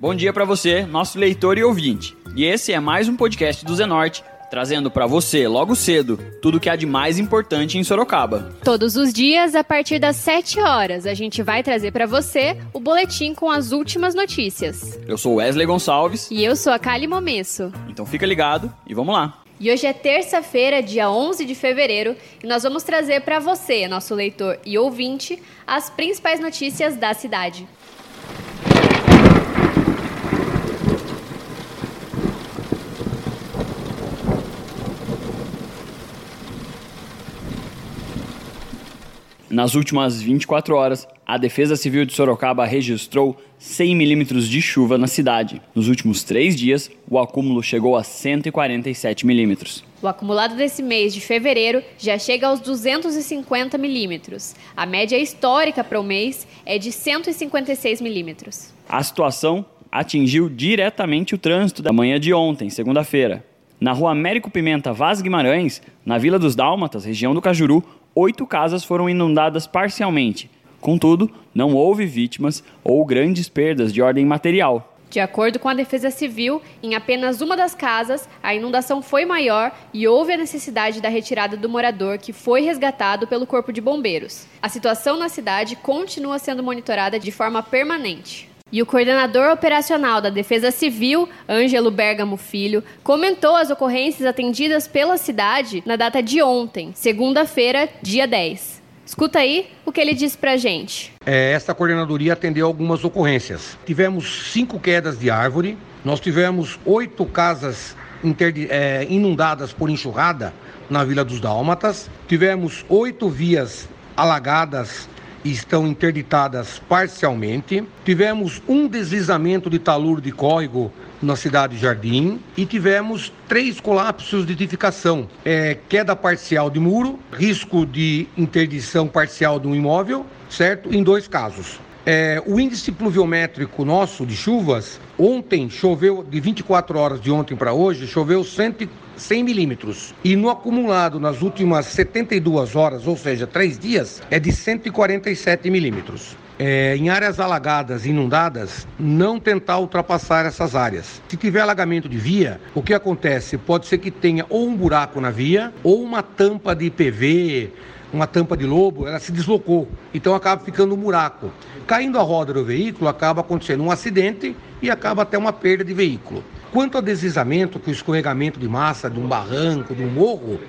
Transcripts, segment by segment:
Bom dia para você, nosso leitor e ouvinte. E esse é mais um podcast do Zenorte, trazendo para você, logo cedo, tudo o que há de mais importante em Sorocaba. Todos os dias, a partir das 7 horas, a gente vai trazer para você o boletim com as últimas notícias. Eu sou Wesley Gonçalves. E eu sou a Kali Momesso. Então fica ligado e vamos lá. E hoje é terça-feira, dia 11 de fevereiro, e nós vamos trazer para você, nosso leitor e ouvinte, as principais notícias da cidade. Nas últimas 24 horas, a Defesa Civil de Sorocaba registrou 100 milímetros de chuva na cidade. Nos últimos três dias, o acúmulo chegou a 147 milímetros. O acumulado desse mês de fevereiro já chega aos 250 milímetros. A média histórica para o mês é de 156 milímetros. A situação atingiu diretamente o trânsito da manhã de ontem, segunda-feira. Na rua Américo Pimenta Vaz Guimarães, na Vila dos Dálmatas, região do Cajuru, oito casas foram inundadas parcialmente. Contudo, não houve vítimas ou grandes perdas de ordem material. De acordo com a Defesa Civil, em apenas uma das casas, a inundação foi maior e houve a necessidade da retirada do morador, que foi resgatado pelo Corpo de Bombeiros. A situação na cidade continua sendo monitorada de forma permanente. E o coordenador operacional da Defesa Civil, Ângelo Bergamo Filho, comentou as ocorrências atendidas pela cidade na data de ontem, segunda-feira, dia 10. Escuta aí o que ele disse pra gente. É, esta coordenadoria atendeu algumas ocorrências. Tivemos cinco quedas de árvore, nós tivemos oito casas é, inundadas por enxurrada na Vila dos Dálmatas, tivemos oito vias alagadas estão interditadas parcialmente. Tivemos um deslizamento de taluro de córrego na cidade de Jardim e tivemos três colapsos de edificação: é, queda parcial de muro, risco de interdição parcial de um imóvel, certo? Em dois casos. É, o índice pluviométrico nosso de chuvas, ontem choveu, de 24 horas de ontem para hoje, choveu 100, 100 milímetros. E no acumulado nas últimas 72 horas, ou seja, três dias, é de 147 milímetros. É, em áreas alagadas, inundadas, não tentar ultrapassar essas áreas. Se tiver alagamento de via, o que acontece? Pode ser que tenha ou um buraco na via, ou uma tampa de PV, uma tampa de lobo, ela se deslocou, então acaba ficando um buraco. Caindo a roda do veículo, acaba acontecendo um acidente e acaba até uma perda de veículo. Quanto ao deslizamento, que o escorregamento de massa de um barranco, de um morro,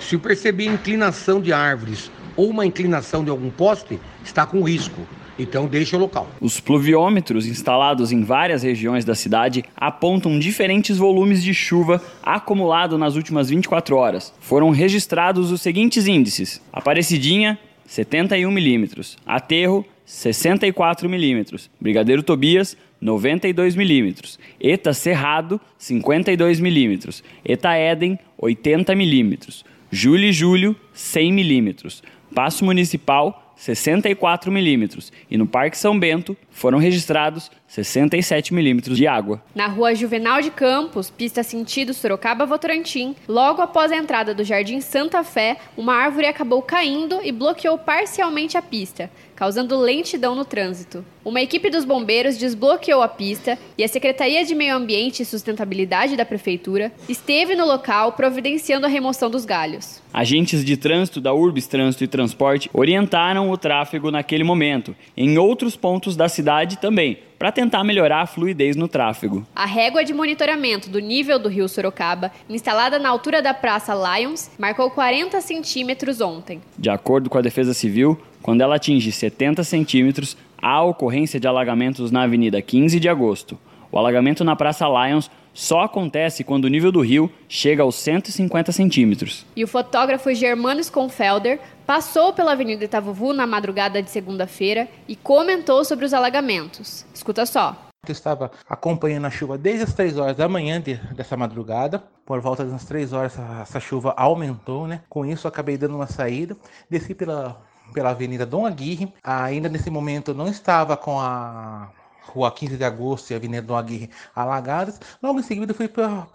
se perceber inclinação de árvores ou uma inclinação de algum poste, está com risco. Então deixa o local. Os pluviômetros instalados em várias regiões da cidade apontam diferentes volumes de chuva acumulado nas últimas 24 horas. Foram registrados os seguintes índices: Aparecidinha 71 milímetros, Aterro 64 milímetros, Brigadeiro Tobias 92 milímetros, Eta Cerrado 52 milímetros, Eta Éden 80 milímetros, Júlio e Júlio 100 milímetros, Passo Municipal 64 milímetros e no Parque São Bento foram registrados 67 milímetros de água. Na rua Juvenal de Campos, pista sentido Sorocaba-Votorantim, logo após a entrada do Jardim Santa Fé, uma árvore acabou caindo e bloqueou parcialmente a pista, causando lentidão no trânsito. Uma equipe dos bombeiros desbloqueou a pista e a Secretaria de Meio Ambiente e Sustentabilidade da Prefeitura esteve no local providenciando a remoção dos galhos. Agentes de trânsito da Urbis Trânsito e Transporte orientaram o tráfego naquele momento, em outros pontos da cidade também, para tentar melhorar a fluidez no tráfego. A régua de monitoramento do nível do rio Sorocaba, instalada na altura da Praça Lions, marcou 40 centímetros ontem. De acordo com a Defesa Civil, quando ela atinge 70 centímetros, há ocorrência de alagamentos na Avenida 15 de Agosto. O alagamento na Praça Lions só acontece quando o nível do rio chega aos 150 centímetros. E o fotógrafo Germano Sconfelder passou pela Avenida Itavuvu na madrugada de segunda-feira e comentou sobre os alagamentos. Escuta só. Eu estava acompanhando a chuva desde as 3 horas da manhã de, dessa madrugada. Por volta das 3 horas, essa, essa chuva aumentou, né? Com isso, acabei dando uma saída. Desci pela, pela Avenida Dom Aguirre. Ainda nesse momento, não estava com a Rua 15 de Agosto e a Avenida Dom Aguirre alagadas. Logo em seguida, fui para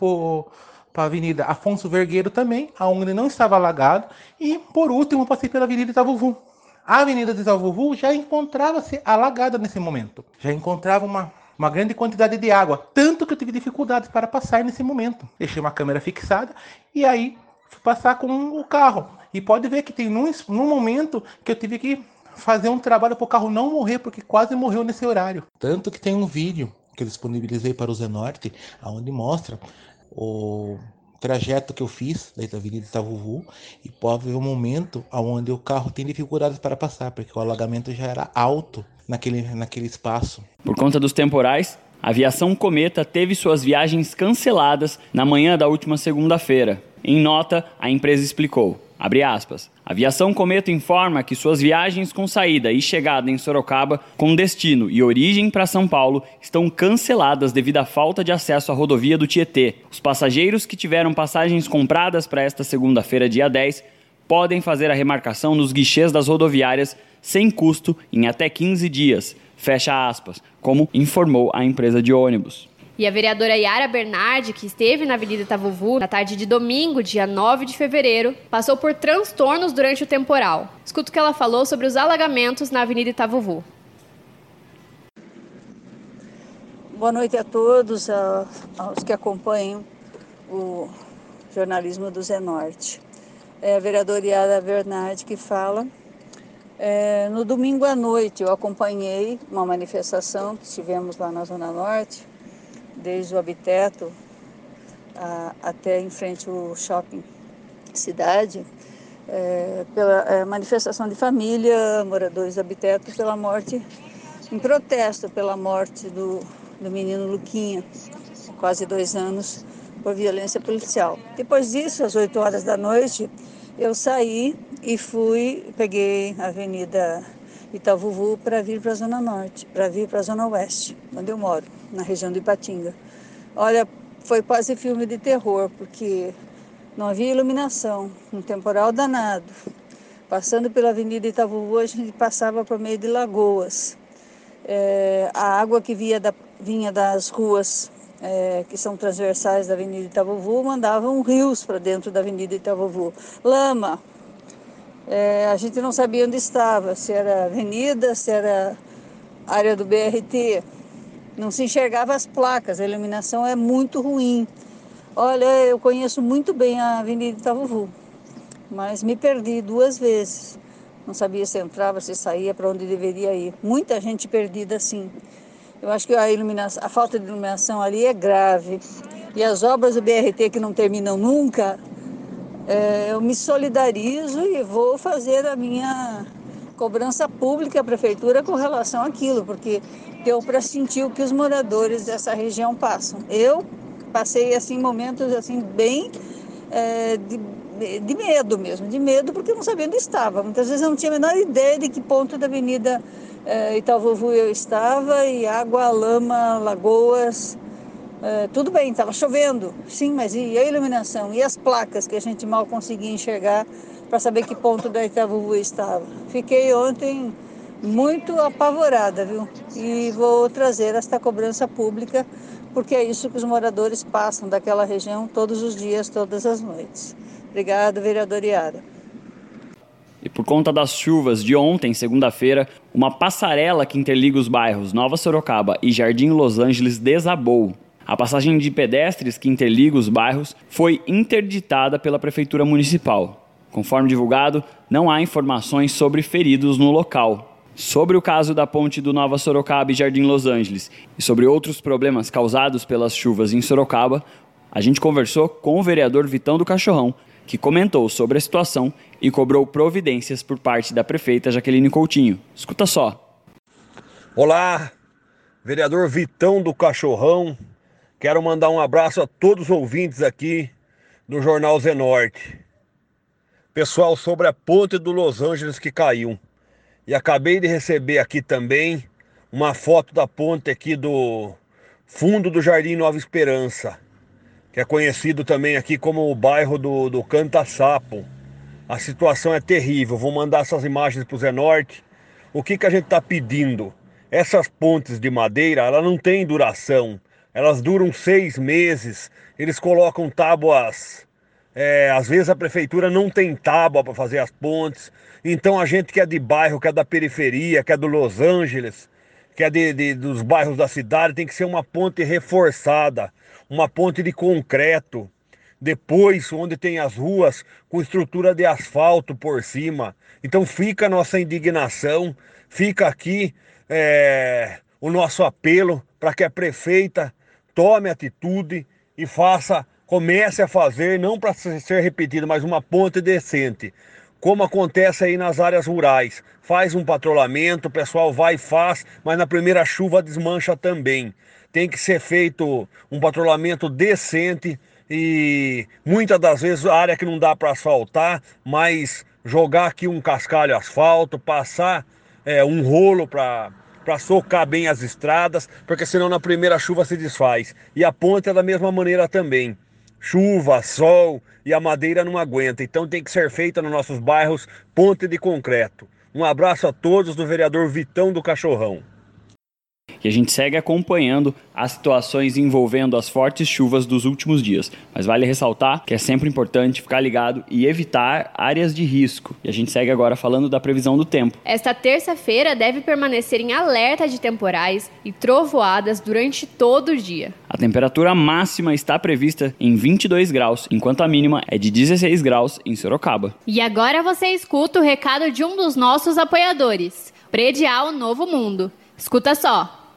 a Avenida Afonso Vergueiro também, aonde não estava alagado. E, por último, passei pela Avenida Itavuvu. A Avenida de Itavuvu já encontrava-se alagada nesse momento. Já encontrava uma uma grande quantidade de água, tanto que eu tive dificuldades para passar nesse momento. Deixei uma câmera fixada e aí fui passar com o carro. E pode ver que tem num, num momento que eu tive que fazer um trabalho para o carro não morrer, porque quase morreu nesse horário. Tanto que tem um vídeo que eu disponibilizei para o Zenorte, onde mostra o trajeto que eu fiz da Avenida Itavuvu e pode ver um momento onde o carro tem dificuldades para passar, porque o alagamento já era alto naquele, naquele espaço. Por conta dos temporais, a aviação Cometa teve suas viagens canceladas na manhã da última segunda-feira. Em nota, a empresa explicou. Abre aspas. Aviação Cometa informa que suas viagens com saída e chegada em Sorocaba, com destino e origem para São Paulo, estão canceladas devido à falta de acesso à rodovia do Tietê. Os passageiros que tiveram passagens compradas para esta segunda-feira, dia 10, podem fazer a remarcação nos guichês das rodoviárias sem custo em até 15 dias. Fecha aspas, como informou a empresa de ônibus. E a vereadora Yara Bernardi, que esteve na Avenida Itavuvu na tarde de domingo, dia 9 de fevereiro, passou por transtornos durante o temporal. Escuta o que ela falou sobre os alagamentos na Avenida Itavuvu. Boa noite a todos, aos que acompanham o jornalismo do Zenorte. É a vereadora Yara Bernardi que fala. É, no domingo à noite eu acompanhei uma manifestação que tivemos lá na Zona Norte, desde o Habiteto a, até em frente ao shopping cidade, é, pela é, manifestação de família, moradores do Habiteto, pela morte, em protesto pela morte do, do menino Luquinha, quase dois anos, por violência policial. Depois disso, às 8 horas da noite, eu saí e fui, peguei a Avenida Itavuvu para vir para a Zona Norte, para vir para a Zona Oeste, onde eu moro, na região do Ipatinga. Olha, foi quase filme de terror, porque não havia iluminação, um temporal danado. Passando pela Avenida Itavuvu, a gente passava por meio de lagoas. É, a água que via da, vinha das ruas é, que são transversais da Avenida Itavuvu mandavam rios para dentro da Avenida Itavuvu. Lama, é, a gente não sabia onde estava, se era avenida, se era área do BRT. Não se enxergava as placas, a iluminação é muito ruim. Olha, eu conheço muito bem a Avenida Itavuvu, mas me perdi duas vezes. Não sabia se entrava, se saía, para onde deveria ir. Muita gente perdida assim. Eu acho que a, a falta de iluminação ali é grave. E as obras do BRT que não terminam nunca, é, eu me solidarizo e vou fazer a minha cobrança pública à prefeitura com relação àquilo, porque deu para sentir o que os moradores dessa região passam. Eu passei assim momentos assim bem é, de, de, medo mesmo, de medo porque não sabia onde estava. Muitas vezes eu não tinha a menor ideia de que ponto da Avenida é, eu estava e água, lama, lagoas, é, tudo bem, estava chovendo, sim, mas e a iluminação? E as placas que a gente mal conseguia enxergar para saber que ponto da Itavuvu estava? Fiquei ontem muito apavorada, viu? E vou trazer esta cobrança pública, porque é isso que os moradores passam daquela região todos os dias, todas as noites. Obrigado, vereador Iara. E por conta das chuvas de ontem, segunda-feira, uma passarela que interliga os bairros Nova Sorocaba e Jardim Los Angeles desabou. A passagem de pedestres que interliga os bairros foi interditada pela Prefeitura Municipal. Conforme divulgado, não há informações sobre feridos no local. Sobre o caso da ponte do Nova Sorocaba e Jardim Los Angeles e sobre outros problemas causados pelas chuvas em Sorocaba, a gente conversou com o vereador Vitão do Cachorrão, que comentou sobre a situação e cobrou providências por parte da prefeita Jaqueline Coutinho. Escuta só. Olá, vereador Vitão do Cachorrão, Quero mandar um abraço a todos os ouvintes aqui do Jornal Zenorte. Pessoal, sobre a ponte do Los Angeles que caiu. E acabei de receber aqui também uma foto da ponte aqui do fundo do Jardim Nova Esperança, que é conhecido também aqui como o bairro do, do Canta Sapo. A situação é terrível. Vou mandar essas imagens para o Zenorte. O que, que a gente está pedindo? Essas pontes de madeira, ela não tem duração elas duram seis meses, eles colocam tábuas. É, às vezes a prefeitura não tem tábua para fazer as pontes, então a gente que é de bairro, que é da periferia, que é do Los Angeles, que é de, de, dos bairros da cidade, tem que ser uma ponte reforçada, uma ponte de concreto. Depois, onde tem as ruas com estrutura de asfalto por cima. Então fica a nossa indignação, fica aqui é, o nosso apelo para que a prefeita tome atitude e faça, comece a fazer, não para ser repetido, mas uma ponte decente como acontece aí nas áreas rurais. Faz um patrulhamento, o pessoal vai e faz, mas na primeira chuva desmancha também. Tem que ser feito um patrulhamento decente e muitas das vezes a área que não dá para asfaltar, mas jogar aqui um cascalho asfalto, passar é, um rolo para para socar bem as estradas, porque senão na primeira chuva se desfaz. E a ponte é da mesma maneira também chuva, sol e a madeira não aguenta. Então tem que ser feita nos nossos bairros ponte de concreto. Um abraço a todos do vereador Vitão do Cachorrão e a gente segue acompanhando as situações envolvendo as fortes chuvas dos últimos dias. Mas vale ressaltar que é sempre importante ficar ligado e evitar áreas de risco. E a gente segue agora falando da previsão do tempo. Esta terça-feira deve permanecer em alerta de temporais e trovoadas durante todo o dia. A temperatura máxima está prevista em 22 graus, enquanto a mínima é de 16 graus em Sorocaba. E agora você escuta o recado de um dos nossos apoiadores, Predial Novo Mundo. Escuta só.